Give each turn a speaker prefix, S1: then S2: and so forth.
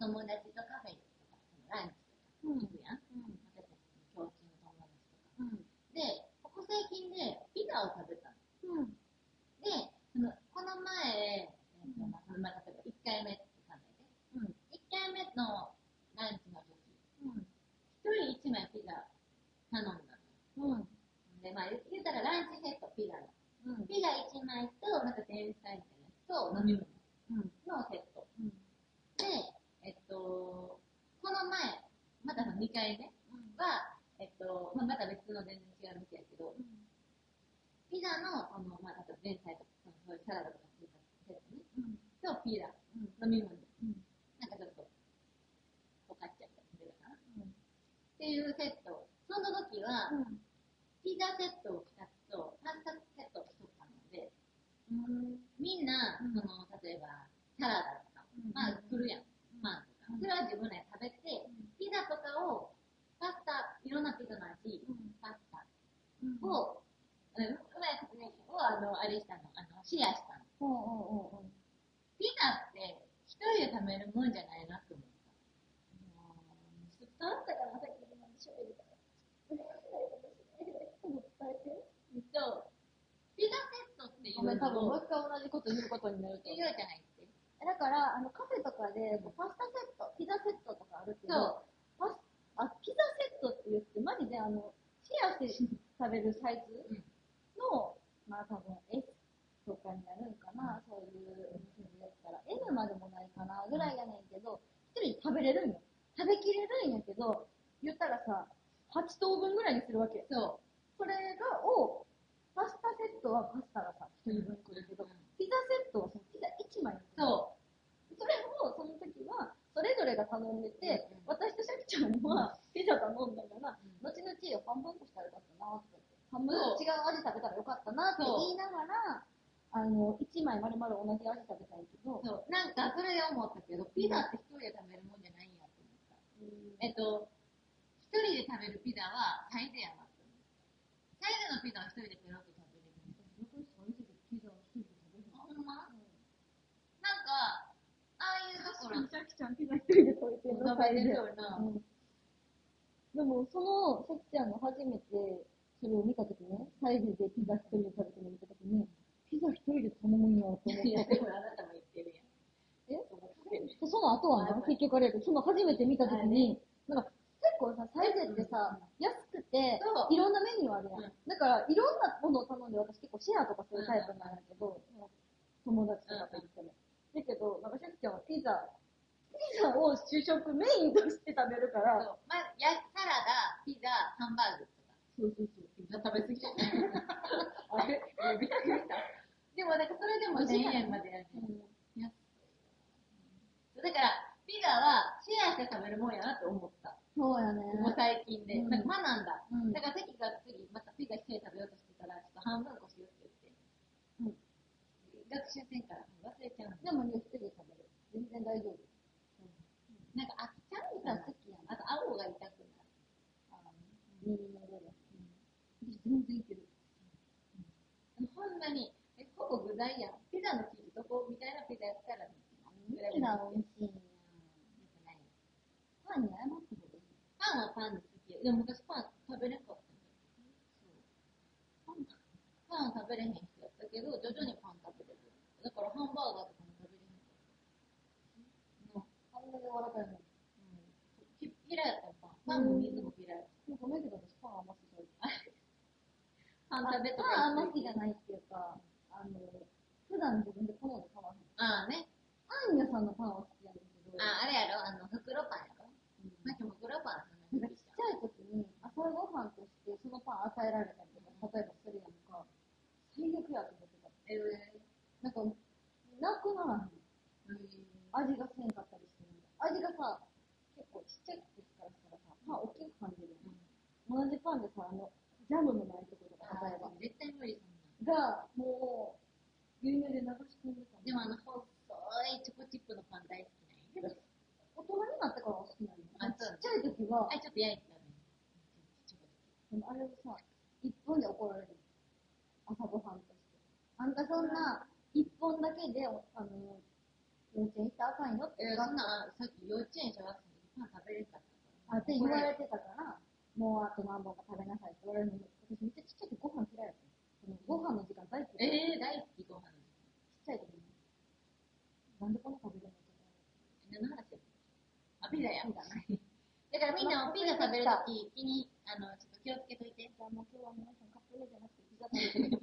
S1: 友達とカフェとか、ランチとか行くやん。私たちの共通の友達とか。で、ここ最近でピザを食べたの。で、そのこの前、えっとまあ、そのま例えば1回目って考えて、1回目のランチの時、1人1枚ピザ頼んだの。で、まあ、言うたらランチセット、ピザの。ピザ1枚と、なんか前菜みたいなやつと飲み物のセット。で、えっと、この前、またその2回目は、えっと、まあ、また別の全然違う店やけど、ピザの、あの、まあ、例えば前菜とか、そういうサラダとかついたセットね。と、ピザ、飲み物。なんかちょっと、おかっちゃったりかな。っていうセット。その時は、ピザセットを2つと、パスタセットを1つなので、みんな、その、例えば、サラダとか、まあ、来るやん。パンとか。それは自分らで食べて、ピザとかを、パスタ、いろん。なピザの味、パスタを、うん、うまあの、あれしたの、あの、シェアしたの。ピザって、一人で食べるもん。じゃないなって思った。ちょっと伝わったかな、さっきの喋るから。えっと、ピザセットっていう
S2: ごめん、多分もう一回同じこと言うことになると
S1: 言うじゃないって。
S2: だから、あの、カフェとかで、パスタセット、ピザセットとかあるけど、
S1: そう。
S2: パスあ、ピザセットって言って、マジであの、シェアして食べるサイズの、まあ多分 S とかになるんかな、そういうお店でやったら、M までもないかな、ぐらいやねんけど、一人で食べれるんよ。食べきれるんやけど、言ったらさ、8等分ぐらいにするわけ。
S1: そ
S2: それが、を、パスタセットはパスタがさ、一人分来るけど、ピザセットはそのピザ1枚に
S1: う。そ
S2: それを、その時は、それぞれが頼んでて、
S1: うん
S2: 私とシャキちゃんはピザ頼んだから、
S1: うん
S2: 後々半分こしたらよかったなって言って、半分違う味食べたらよかったなって言いながら、あの、1枚丸々同じ味食べたいけど
S1: う。、そう。なんか、それで思ったけど、ピザって一人で食べるもんじゃないんやと思った。えっと、一人で食べるピザはサイズやなって思った。サイズのピザは一人でペロッと食べれる。
S2: 私、サイズでピザを一人で食べる
S1: あほんま？なんか、ああいうところ、
S2: シャキちゃんピザ一人で食べてるの、
S1: 食べてるよな。
S2: うんでも、その、シャキちゃんが初めてそれを見たときね、サイズでピザ一人で食べてるの見たときに、ピザ一人で頼むんやと思っ
S1: いや、
S2: て。
S1: でもあなたも言ってるやん。
S2: え？
S1: そ
S2: の後はな、結局あれやけど、その初めて見たときに、なんか、結構さ、サイズってさ、安くていろんなメニューあるやん。
S1: うん
S2: だから、いろんなものを頼んで、私結構シェアとかするタイプなんやけど、友達とかと言っても。だけど、なんかシャキちゃんはピザ、ピザを主食メインとして食べるから。
S1: まあ、や、サラダ、ピザ、ハンバーグとか。
S2: そうそうそう。
S1: 食べ過ぎじゃないあれ？びっくりした。でも、なんかそれでも1000円までやるね。
S2: うん
S1: だから、ピザはシェアして食べるもんやなって思った。
S2: そうやね。
S1: もう最近で。
S2: うん
S1: なんか学んだ。
S2: うん
S1: だから、関が次、またピザ一緒に食べようとしてたら、ちょっと半分こしようって言って。学習せんから忘れちゃうの。
S2: でもね、一人で食べる。全然大丈夫。
S1: なんか飽きちゃうみたいな。
S2: ピザ好きやな。
S1: あと、顎が痛くなる。
S2: 耳の上で。
S1: 全然いける。ほんまに、え、ほぼ具材やん。ピザの生地どこみたいなピザやったら、
S2: 何が美味しいん。や。
S1: ない
S2: パンに謝ってほしい。
S1: パンはパンで好きや。でも昔パン食べれん。かったん。だよ。パン食べれへん。人やったけど、徐々にパン食べれる。だからハンバーガーとかも食べれへん。かった。
S2: あん。なに柔らかいの。
S1: うん。き嫌いやったパン。パンも水も嫌い。
S2: ごめん。けど私パン甘すぎる。
S1: パン食べとか
S2: パン甘すぎじゃないっていうか、あの、普段自分で好んで買わへん。
S1: ああね。
S2: パン屋さん
S1: あ、あれやろ？あの、袋パンやろ？
S2: うん。
S1: なんか袋パンそんなに
S2: なんかちっちゃい時に朝ごはんとしてそのパン与えられたりとか、例えばするやんか、最悪やと思ってた。
S1: えー。
S2: なんか、なくならへん。
S1: うん
S2: 味がせんかったりしてる味がさ、結構ちっちゃい時からしたらさ、パン大きく感じるやん。同じパンでさ、あの、ジャムのないところとか、例えば。
S1: 絶対無理
S2: が、もう、牛乳で流し込んでたの。
S1: でもあの、愛いチョコチップのパン大好きなんや。
S2: 大人になってから好きなの
S1: あ、
S2: ちっちゃい時は。
S1: あ、ちょっと焼いてたね。
S2: でもあれをさ、一本で怒られる。朝ごはんとして。あんたそんな、一本だけで、あの、幼稚園行ったらあかんよって。
S1: え、そんな、さっき幼稚園小学生の時パン食べれた
S2: あ、って言われてたから、もうあと何本か食べなさいって言われるの
S1: ピザ食べるとき、気に、あの、ちょっと気をつけといて。
S2: じゃあもう今日は皆さんカップ麺じゃなくてピザ食べて